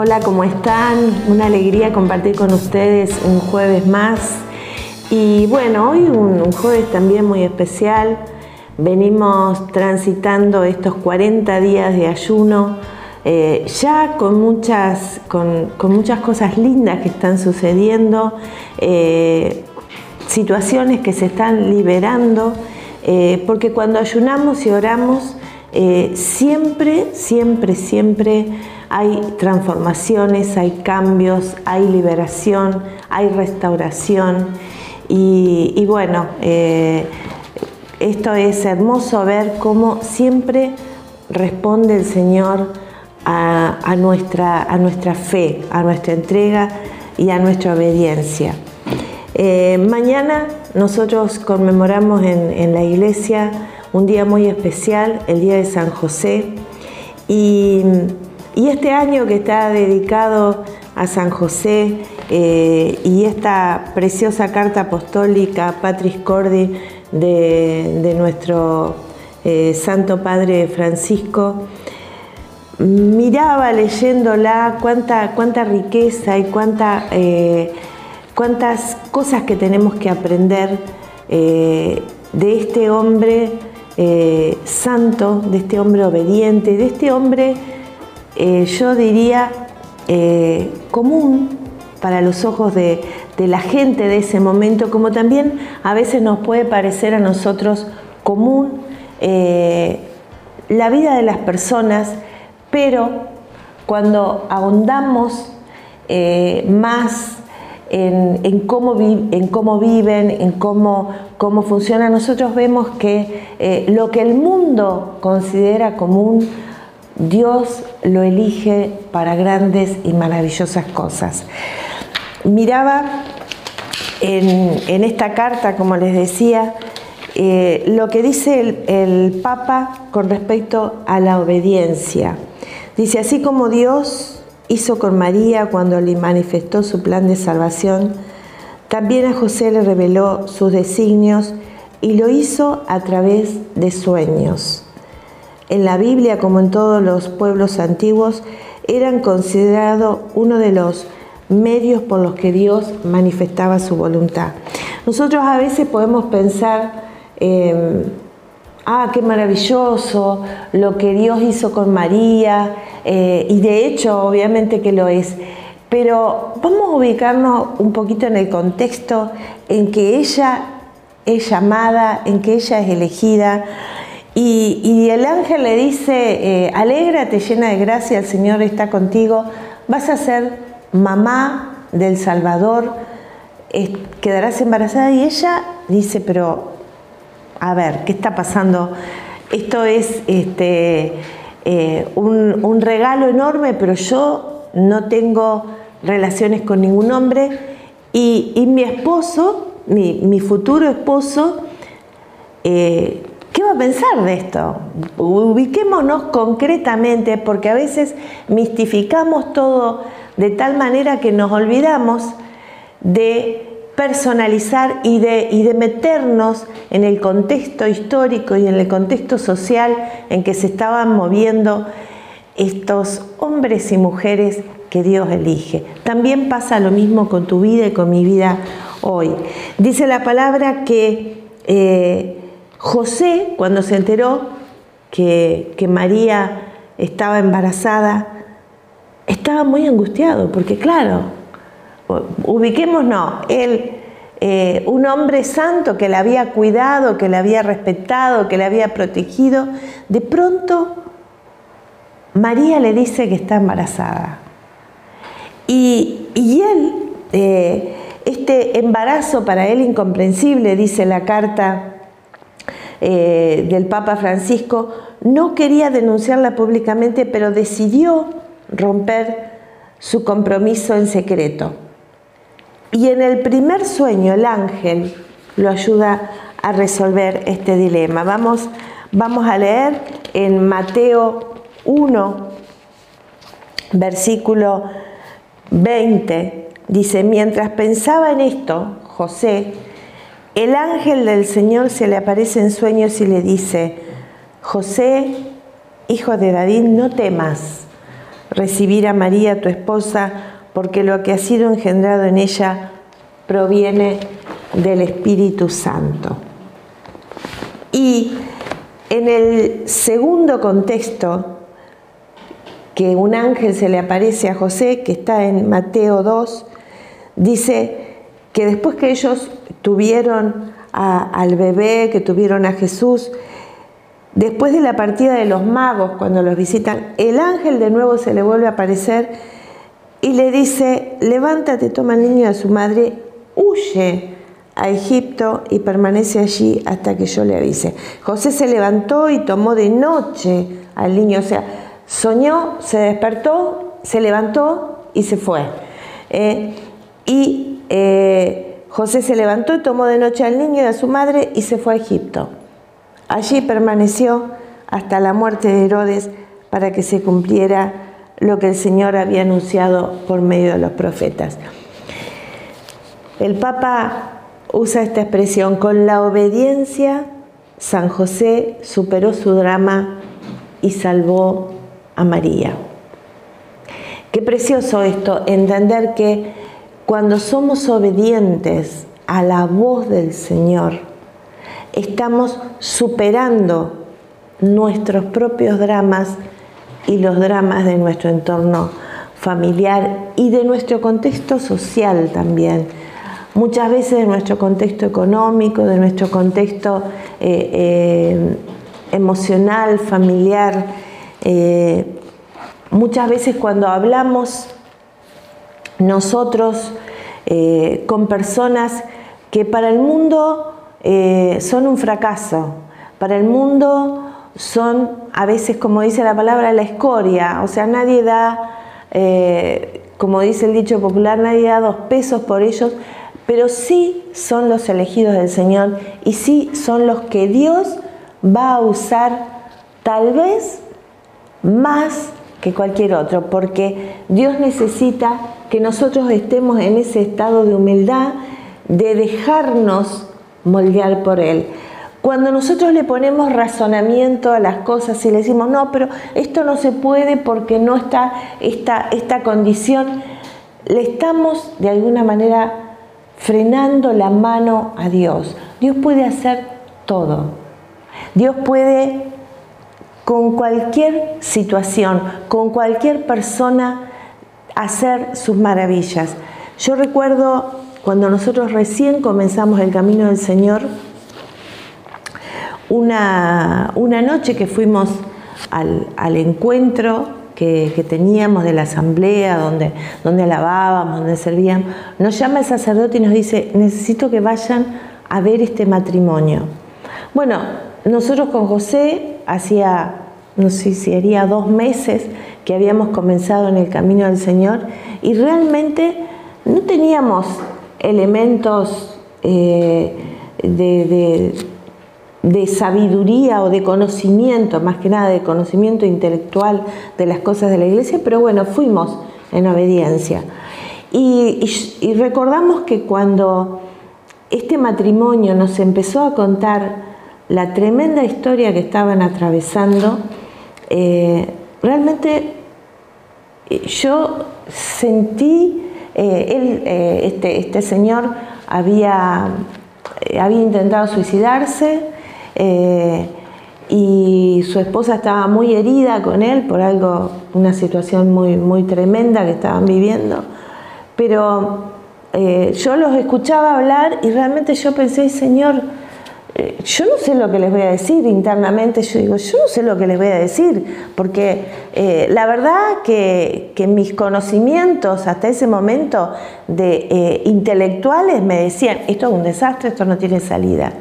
Hola, ¿cómo están? Una alegría compartir con ustedes un jueves más. Y bueno, hoy un, jueves también muy especial. Venimos transitando estos 40 días de ayuno, eh, ya con muchas, con, muchas cosas lindas que están sucediendo, eh, situaciones que se están liberando, eh, porque cuando ayunamos y oramos, siempre, siempre, siempre hay transformaciones, hay cambios, hay liberación, hay restauración. Y, bueno, eh, esto es hermoso ver cómo siempre responde el Señor a, nuestra, fe, a nuestra entrega y a nuestra obediencia. Eh, mañana nosotros conmemoramos en, la iglesia un día muy especial, el Día de San José, y este año que está dedicado a San José eh, y esta preciosa carta apostólica Patris Cordi de, nuestro eh, Santo Padre Francisco, miraba leyéndola cuánta, cuánta riqueza y eh, cuántas cosas que tenemos que aprender de este hombre santo, de este hombre obediente, de este hombre eh, yo diría, eh, común para los ojos de, la gente de ese momento, como también a veces nos puede parecer a nosotros común eh, la vida de las personas, pero cuando ahondamos más en, cómo viven, en cómo, cómo funciona, nosotros vemos que lo que el mundo considera común, Dios lo elige para grandes y maravillosas cosas. Miraba en, esta carta, como les decía, eh, lo que dice el Papa con respecto a la obediencia. Dice, así como Dios hizo con María cuando le manifestó su plan de salvación, también a José le reveló sus designios y lo hizo a través de sueños en la Biblia como en todos los pueblos antiguos, eran considerados uno de los medios por los que Dios manifestaba su voluntad. Nosotros a veces podemos pensar, em, ah, qué maravilloso lo que Dios hizo con María, eh, y de hecho obviamente que lo es, pero vamos a ubicarnos un poquito en el contexto en que ella es llamada, en que ella es elegida, y, el ángel le dice, eh, alégrate llena de gracia, el Señor está contigo, vas a ser mamá del Salvador, quedarás embarazada. Y ella dice, pero a ver, ¿qué está pasando? Esto es este, eh, un, regalo enorme, pero yo no tengo relaciones con ningún hombre y, mi esposo, mi, futuro esposo, eh, ¿Qué va a pensar de esto? Ubiquémonos concretamente porque a veces mistificamos todo de tal manera que nos olvidamos de personalizar y de, y de meternos en el contexto histórico y en el contexto social en que se estaban moviendo estos hombres y mujeres que Dios elige. También pasa lo mismo con tu vida y con mi vida hoy. Dice la palabra que eh, José, cuando se enteró que, María estaba embarazada, estaba muy angustiado, porque claro, ubiquémonos, él, eh, un hombre santo que la había cuidado, que la había respetado, que la había protegido, de pronto María le dice que está embarazada. Y, él, eh, este embarazo para él incomprensible, dice la carta eh, del Papa Francisco, no quería denunciarla públicamente, pero decidió romper su compromiso en secreto. Y en el primer sueño el ángel lo ayuda a resolver este dilema. Vamos, vamos a leer en Mateo 1, versículo 20. Dice, mientras pensaba en esto, José, el ángel del Señor se le aparece en sueños y le dice, José, hijo de David, no temas recibir a María, tu esposa, porque lo que ha sido engendrado en ella proviene del Espíritu Santo. Y en el segundo contexto, que un ángel se le aparece a José, que está en Mateo 2, dice que después que ellos tuvieron al bebé, que tuvieron a Jesús, después de la partida de los magos, cuando los visitan, el ángel de nuevo se le vuelve a aparecer y le dice, levántate, toma al niño y a su madre, huye a Egipto y permanece allí hasta que yo le avise. José se levantó y tomó de noche al niño, o sea, soñó, se despertó, se levantó y se fue. Eh, y eh, José se levantó y tomó de noche al niño y a su madre y se fue a Egipto. Allí permaneció hasta la muerte de Herodes para que se cumpliera lo que el Señor había anunciado por medio de los profetas. El Papa usa esta expresión, con la obediencia San José superó su drama y salvó a María. Qué precioso esto, entender que cuando somos obedientes a la voz del Señor, estamos superando nuestros propios dramas y los dramas de nuestro entorno familiar y de nuestro contexto social también. Muchas veces de nuestro contexto económico, de nuestro contexto eh, eh, emocional, familiar. Eh, muchas veces cuando hablamos nosotros con personas que para el mundo son un fracaso, para el mundo son a veces, como dice la palabra, la escoria, o sea, nadie da, eh, como dice el dicho popular, nadie da dos pesos por ellos, pero sí son los elegidos del Señor y sí son los que Dios va a usar tal vez más que cualquier otro, porque Dios necesita que nosotros estemos en ese estado de humildad, de dejarnos moldear por Él. Cuando nosotros le ponemos razonamiento a las cosas y le decimos, no, pero esto no se puede porque no está esta, esta condición, le estamos de alguna manera frenando la mano a Dios. Dios puede hacer todo. Dios puede con cualquier situación, con cualquier persona, hacer sus maravillas. Yo recuerdo cuando nosotros recién comenzamos el camino del Señor, una, noche que fuimos al, encuentro que, teníamos de la asamblea, donde, donde alabábamos, donde servíamos, nos llama el sacerdote y nos dice, necesito que vayan a ver este matrimonio. Bueno, nosotros con José hacía, no sé si haría dos meses que habíamos comenzado en el camino del Señor y realmente no teníamos elementos eh, de sabiduría o de conocimiento, más que nada de conocimiento intelectual de las cosas de la iglesia, pero bueno, fuimos en obediencia. Y, recordamos que cuando este matrimonio nos empezó a contar la tremenda historia que estaban atravesando, eh, realmente eh, yo sentí, eh, él, este, este, señor había, había intentado suicidarse, eh, y su esposa estaba muy herida con él por algo, una situación muy, muy tremenda que estaban viviendo. Pero eh, yo los escuchaba hablar y realmente yo pensé, Señor, eh, yo no sé lo que les voy a decir internamente, yo digo, yo no sé lo que les voy a decir, porque la verdad que, que, mis conocimientos hasta ese momento de intelectuales me decían, esto es un desastre, esto no tiene salida.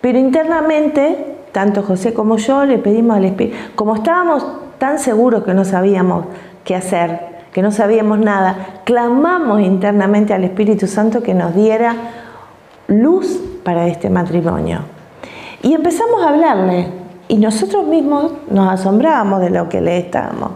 Pero internamente, tanto José como yo le pedimos al Espíritu, como estábamos tan seguros que no sabíamos qué hacer, que no sabíamos nada, clamamos internamente al Espíritu Santo que nos diera luz para este matrimonio. Y empezamos a hablarle, y nosotros mismos nos asombrábamos de lo que le estábamos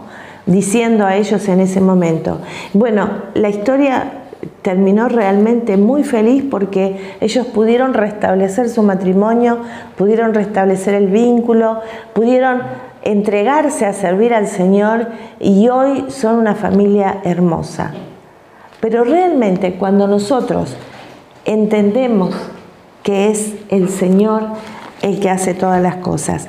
diciendo a ellos en ese momento. Bueno, la historia terminó realmente muy feliz porque ellos pudieron restablecer su matrimonio, pudieron restablecer el vínculo, pudieron entregarse a servir al Señor y hoy son una familia hermosa. Pero realmente cuando nosotros entendemos que es el Señor el que hace todas las cosas.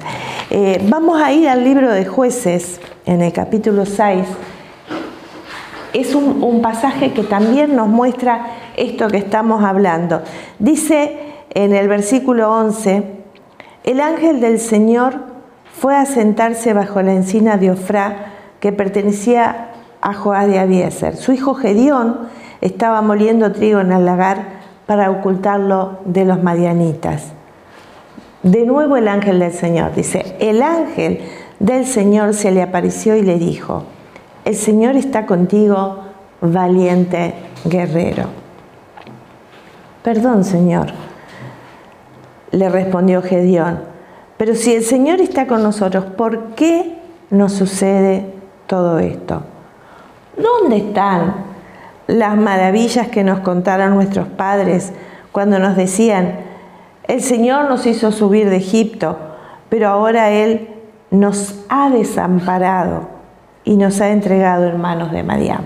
Eh, vamos a ir al libro de jueces en el capítulo 6. Es un, pasaje que también nos muestra esto que estamos hablando. Dice en el versículo 11, el ángel del Señor fue a sentarse bajo la encina de Ofrá que pertenecía a Joás de Abieser. Su hijo Gedeón estaba moliendo trigo en el lagar para ocultarlo de los madianitas. De nuevo el ángel del Señor, dice, el ángel del Señor se le apareció y le dijo, el Señor está contigo, valiente guerrero. Perdón, Señor, le respondió Gedeón, pero si el Señor está con nosotros, ¿por qué nos sucede todo esto? ¿Dónde están las maravillas que nos contaron nuestros padres cuando nos decían, el Señor nos hizo subir de Egipto, pero ahora Él nos ha desamparado y nos ha entregado en manos de Madián.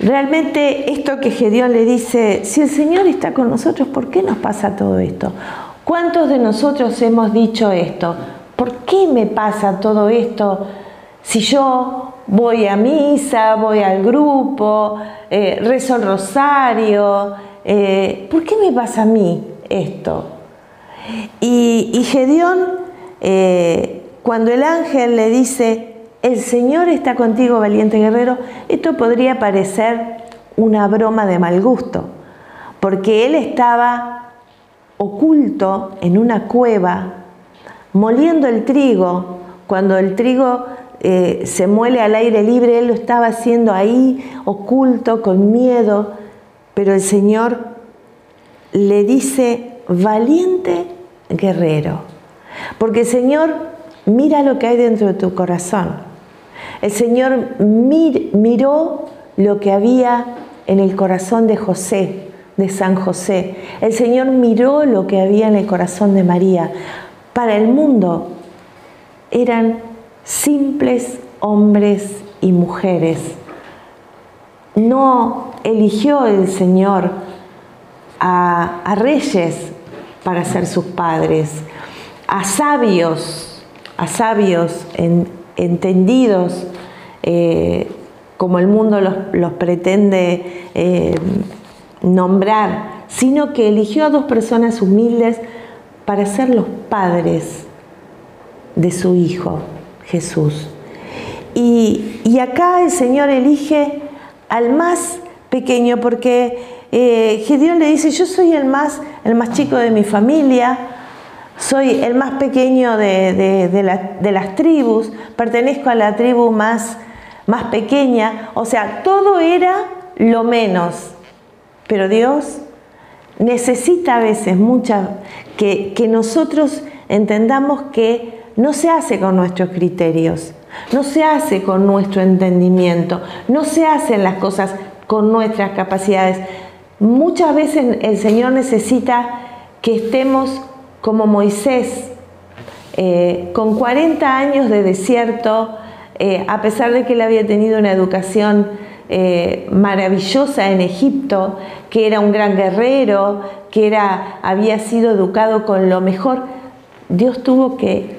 Realmente esto que Gedeón le dice, si el Señor está con nosotros, ¿por qué nos pasa todo esto? ¿Cuántos de nosotros hemos dicho esto? ¿Por qué me pasa todo esto si yo voy a misa, voy al grupo, eh, rezo el rosario, eh, ¿por qué me pasa a mí esto? Y, Gedeón, eh, cuando el ángel le dice, el Señor está contigo, valiente guerrero, esto podría parecer una broma de mal gusto, porque él estaba oculto en una cueva, moliendo el trigo, cuando el trigo eh, se muele al aire libre, él lo estaba haciendo ahí, oculto, con miedo, pero el Señor le dice, valiente guerrero, porque el Señor mira lo que hay dentro de tu corazón. El Señor miró lo que había en el corazón de José, de San José. El Señor miró lo que había en el corazón de María. Para el mundo eran simples hombres y mujeres. No eligió el Señor a, reyes para ser sus padres, a sabios, a sabios entendidos eh, como el mundo los, pretende eh, nombrar, sino que eligió a dos personas humildes para ser los padres de su hijo. Jesús. Y, acá el Señor elige al más pequeño porque eh, Gedeón le dice, yo soy el más, el más chico de mi familia, soy el más pequeño de, las tribus, pertenezco a la tribu más, más pequeña, o sea, todo era lo menos, pero Dios necesita a veces muchas que, que nosotros entendamos que no se hace con nuestros criterios, no se hace con nuestro entendimiento, no se hacen las cosas con nuestras capacidades. Muchas veces el Señor necesita que estemos como Moisés, eh, con 40 años de desierto, eh, a pesar de que él había tenido una educación eh, maravillosa en Egipto, que era un gran guerrero, que era, había sido educado con lo mejor, Dios tuvo que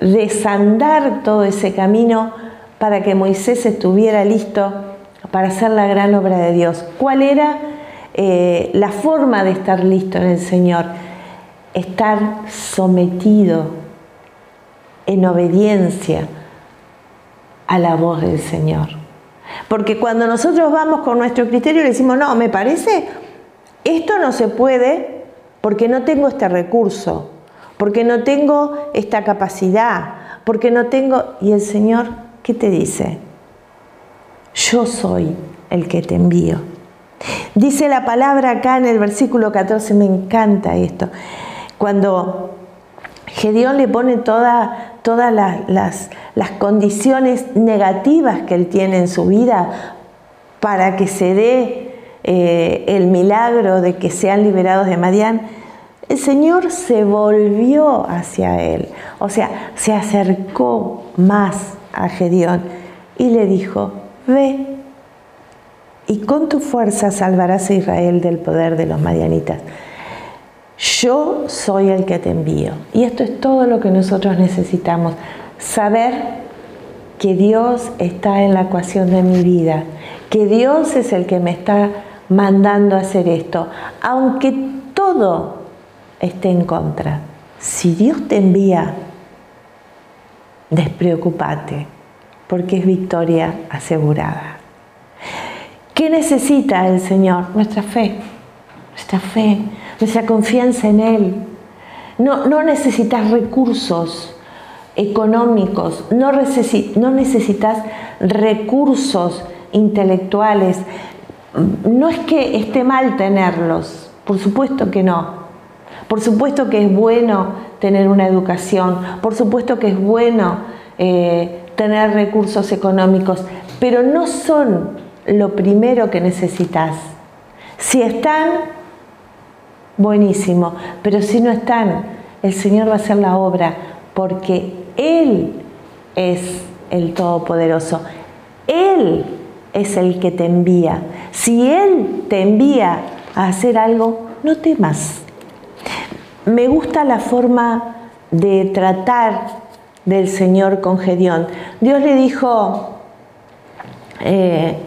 desandar todo ese camino para que Moisés estuviera listo para hacer la gran obra de Dios. ¿Cuál era la forma de estar listo en el Señor? Estar sometido en obediencia a la voz del Señor. Porque cuando nosotros vamos con nuestro criterio le decimos, no, me parece, esto no se puede porque no tengo este recurso, porque no tengo esta capacidad, porque no tengo... Y el Señor, ¿qué te dice? Yo soy el que te envío. Dice la palabra acá en el versículo 14, me encanta esto, cuando Gedeón le pone todas las, las condiciones negativas que él tiene en su vida para que se dé eh, el milagro de que sean liberados de Madián, el Señor se volvió hacia él, o sea, se acercó más a Gedeón y le dijo, ve y con tu fuerza salvarás a Israel del poder de los madianitas. Yo soy el que te envío. Y esto es todo lo que nosotros necesitamos. Saber que Dios está en la ecuación de mi vida, que Dios es el que me está mandando a hacer esto, aunque todo esté en contra. Si Dios te envía, despreocúpate, porque es victoria asegurada. ¿Qué necesita el Señor? Nuestra fe, nuestra fe, nuestra confianza en Él. No, no necesitas recursos económicos, no, no necesitas recursos intelectuales. No es que esté mal tenerlos, por supuesto que no. Por supuesto que es bueno tener una educación, por supuesto que es bueno eh, tener recursos económicos, pero no son lo primero que necesitas. Si están, buenísimo, pero si no están, el Señor va a hacer la obra porque Él es el Todopoderoso. Él es el que te envía. Si Él te envía a hacer algo, no temas. Me gusta la forma de tratar del Señor con Gedeón. Dios le dijo, eh,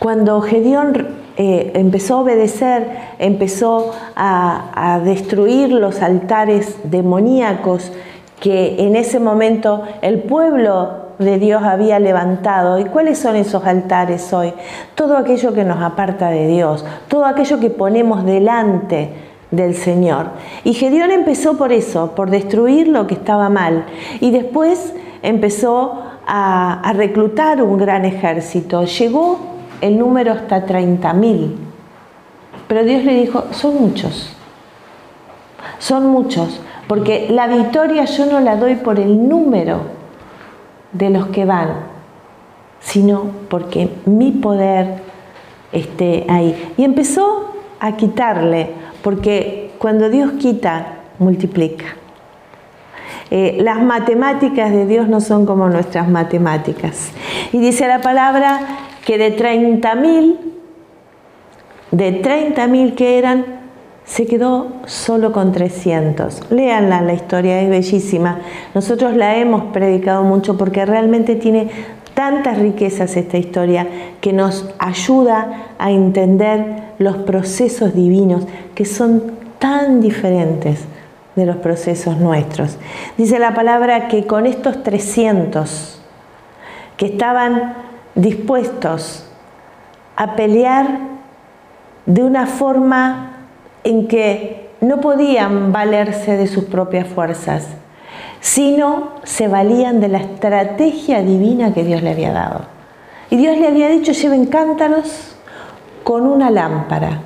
cuando Gedeón eh, empezó a obedecer, empezó a, destruir los altares demoníacos que en ese momento el pueblo de Dios había levantado. ¿Y cuáles son esos altares hoy? Todo aquello que nos aparta de Dios, todo aquello que ponemos delante del Señor. Y Gedeón empezó por eso, por destruir lo que estaba mal. Y después empezó a, a reclutar un gran ejército. Llegó el número hasta 30.000. Pero Dios le dijo, son muchos, son muchos, porque la victoria yo no la doy por el número de los que van, sino porque mi poder esté ahí. Y empezó a quitarle, porque cuando Dios quita, multiplica. Eh, las matemáticas de Dios no son como nuestras matemáticas. Y dice la palabra que de 30.000, de 30.000 que eran, se quedó solo con 300. Léanla, la historia es bellísima. Nosotros la hemos predicado mucho porque realmente tiene tantas riquezas esta historia que nos ayuda a entender los procesos divinos que son tan diferentes de los procesos nuestros. Dice la palabra que con estos 300 que estaban dispuestos a pelear de una forma en que no podían valerse de sus propias fuerzas, sino se valían de la estrategia divina que Dios le había dado. Y Dios le había dicho, lleven cántaros con una lámpara.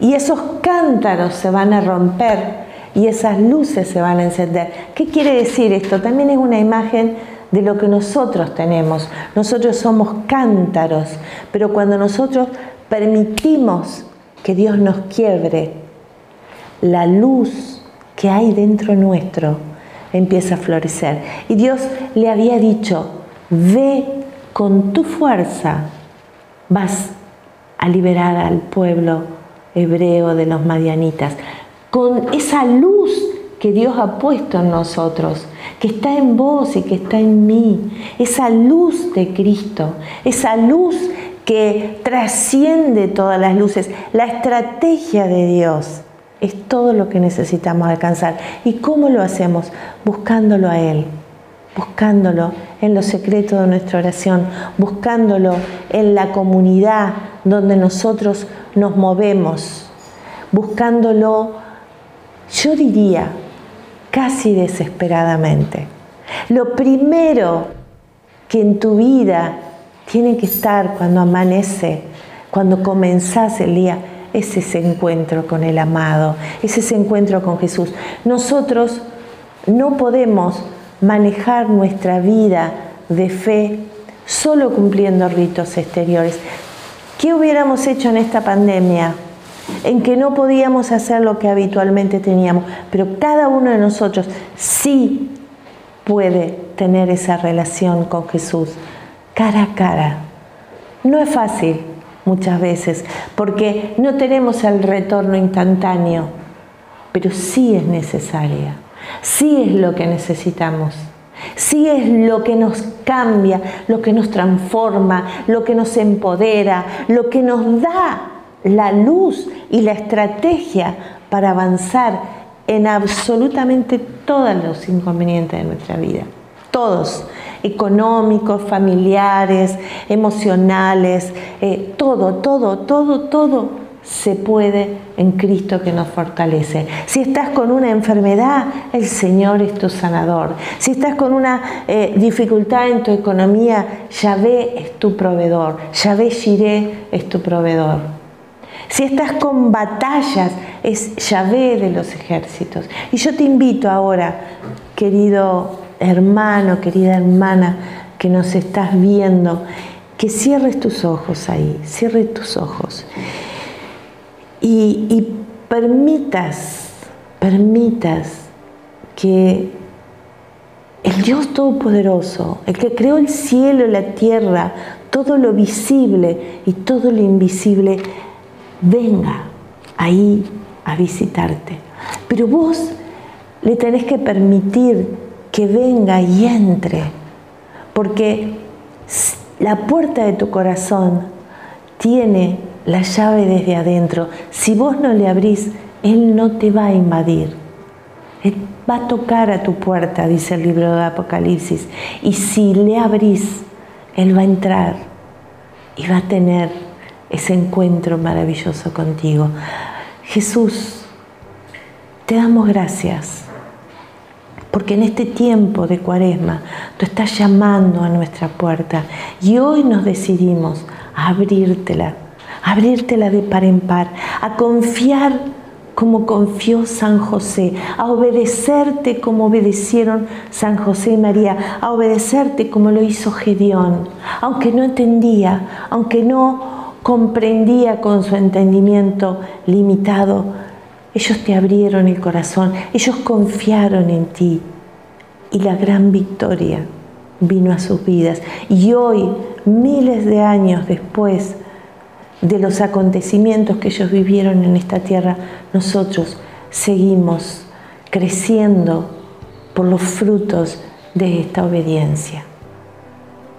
Y esos cántaros se van a romper y esas luces se van a encender. ¿Qué quiere decir esto? También es una imagen de lo que nosotros tenemos. Nosotros somos cántaros, pero cuando nosotros permitimos que Dios nos quiebre, la luz que hay dentro nuestro empieza a florecer. Y Dios le había dicho, ve con tu fuerza, vas a liberar al pueblo hebreo de los madianitas, con esa luz que Dios ha puesto en nosotros que está en vos y que está en mí, esa luz de Cristo, esa luz que trasciende todas las luces, la estrategia de Dios es todo lo que necesitamos alcanzar. ¿Y cómo lo hacemos? Buscándolo a Él, buscándolo en lo secreto de nuestra oración, buscándolo en la comunidad donde nosotros nos movemos, buscándolo, yo diría, casi desesperadamente. Lo primero que en tu vida tiene que estar cuando amanece, cuando comenzás el día, es ese encuentro con el amado, es ese encuentro con Jesús. Nosotros no podemos manejar nuestra vida de fe solo cumpliendo ritos exteriores. ¿Qué hubiéramos hecho en esta pandemia en que no podíamos hacer lo que habitualmente teníamos, pero cada uno de nosotros sí puede tener esa relación con Jesús cara a cara. No es fácil muchas veces, porque no tenemos el retorno instantáneo, pero sí es necesaria, sí es lo que necesitamos. Sí es lo que nos cambia, lo que nos transforma, lo que nos empodera, lo que nos da la luz y la estrategia para avanzar en absolutamente todos los inconvenientes de nuestra vida. Todos, económicos, familiares, emocionales, eh, todo, todo, todo, todo se puede en Cristo que nos fortalece. Si estás con una enfermedad, el Señor es tu sanador. Si estás con una eh, dificultad en tu economía, Yahvé es tu proveedor. Yahvé Jiré es tu proveedor. Si estás con batallas, es Yahvé de los ejércitos. Y yo te invito ahora, querido hermano, querida hermana, que nos estás viendo, que cierres tus ojos ahí, cierres tus ojos y, permitas, permitas que el Dios Todopoderoso, el que creó el cielo, y la tierra, todo lo visible y todo lo invisible, venga ahí a visitarte. Pero vos le tenés que permitir que venga y entre, porque la puerta de tu corazón tiene la llave desde adentro. Si vos no le abrís, Él no te va a invadir. Él va a tocar a tu puerta, dice el libro de Apocalipsis. Y si le abrís, Él va a entrar y va a tener ese encuentro maravilloso contigo. Jesús, te damos gracias. Porque en este tiempo de cuaresma tú estás llamando a nuestra puerta y hoy nos decidimos a abrírtela abrírtela de par en par, a confiar como confió San José, a obedecerte como obedecieron San José y María, a obedecerte como lo hizo Gedeón, aunque no entendía, aunque no comprendía con su entendimiento limitado, ellos te abrieron el corazón, ellos confiaron en ti y la gran victoria vino a sus vidas. Y hoy, miles de años después, de los acontecimientos que ellos vivieron en esta tierra, nosotros seguimos creciendo por los frutos de esta obediencia.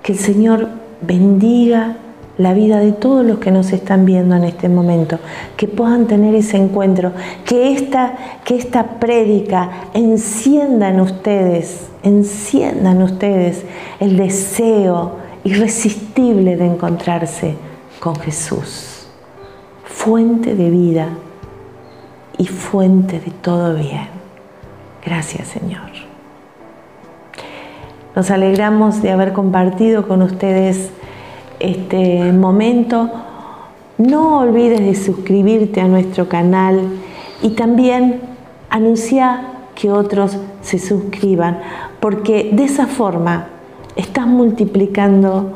Que el Señor bendiga la vida de todos los que nos están viendo en este momento, que puedan tener ese encuentro, que esta, que esta prédica encienda en ustedes, enciendan ustedes el deseo irresistible de encontrarse con Jesús, fuente de vida y fuente de todo bien. Gracias Señor. Nos alegramos de haber compartido con ustedes este momento. No olvides de suscribirte a nuestro canal y también anunciar que otros se suscriban, porque de esa forma estás multiplicando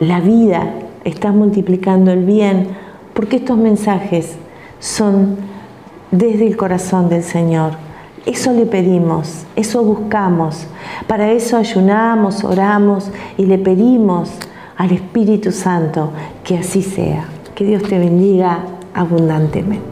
la vida estás multiplicando el bien, porque estos mensajes son desde el corazón del Señor. Eso le pedimos, eso buscamos, para eso ayunamos, oramos y le pedimos al Espíritu Santo que así sea. Que Dios te bendiga abundantemente.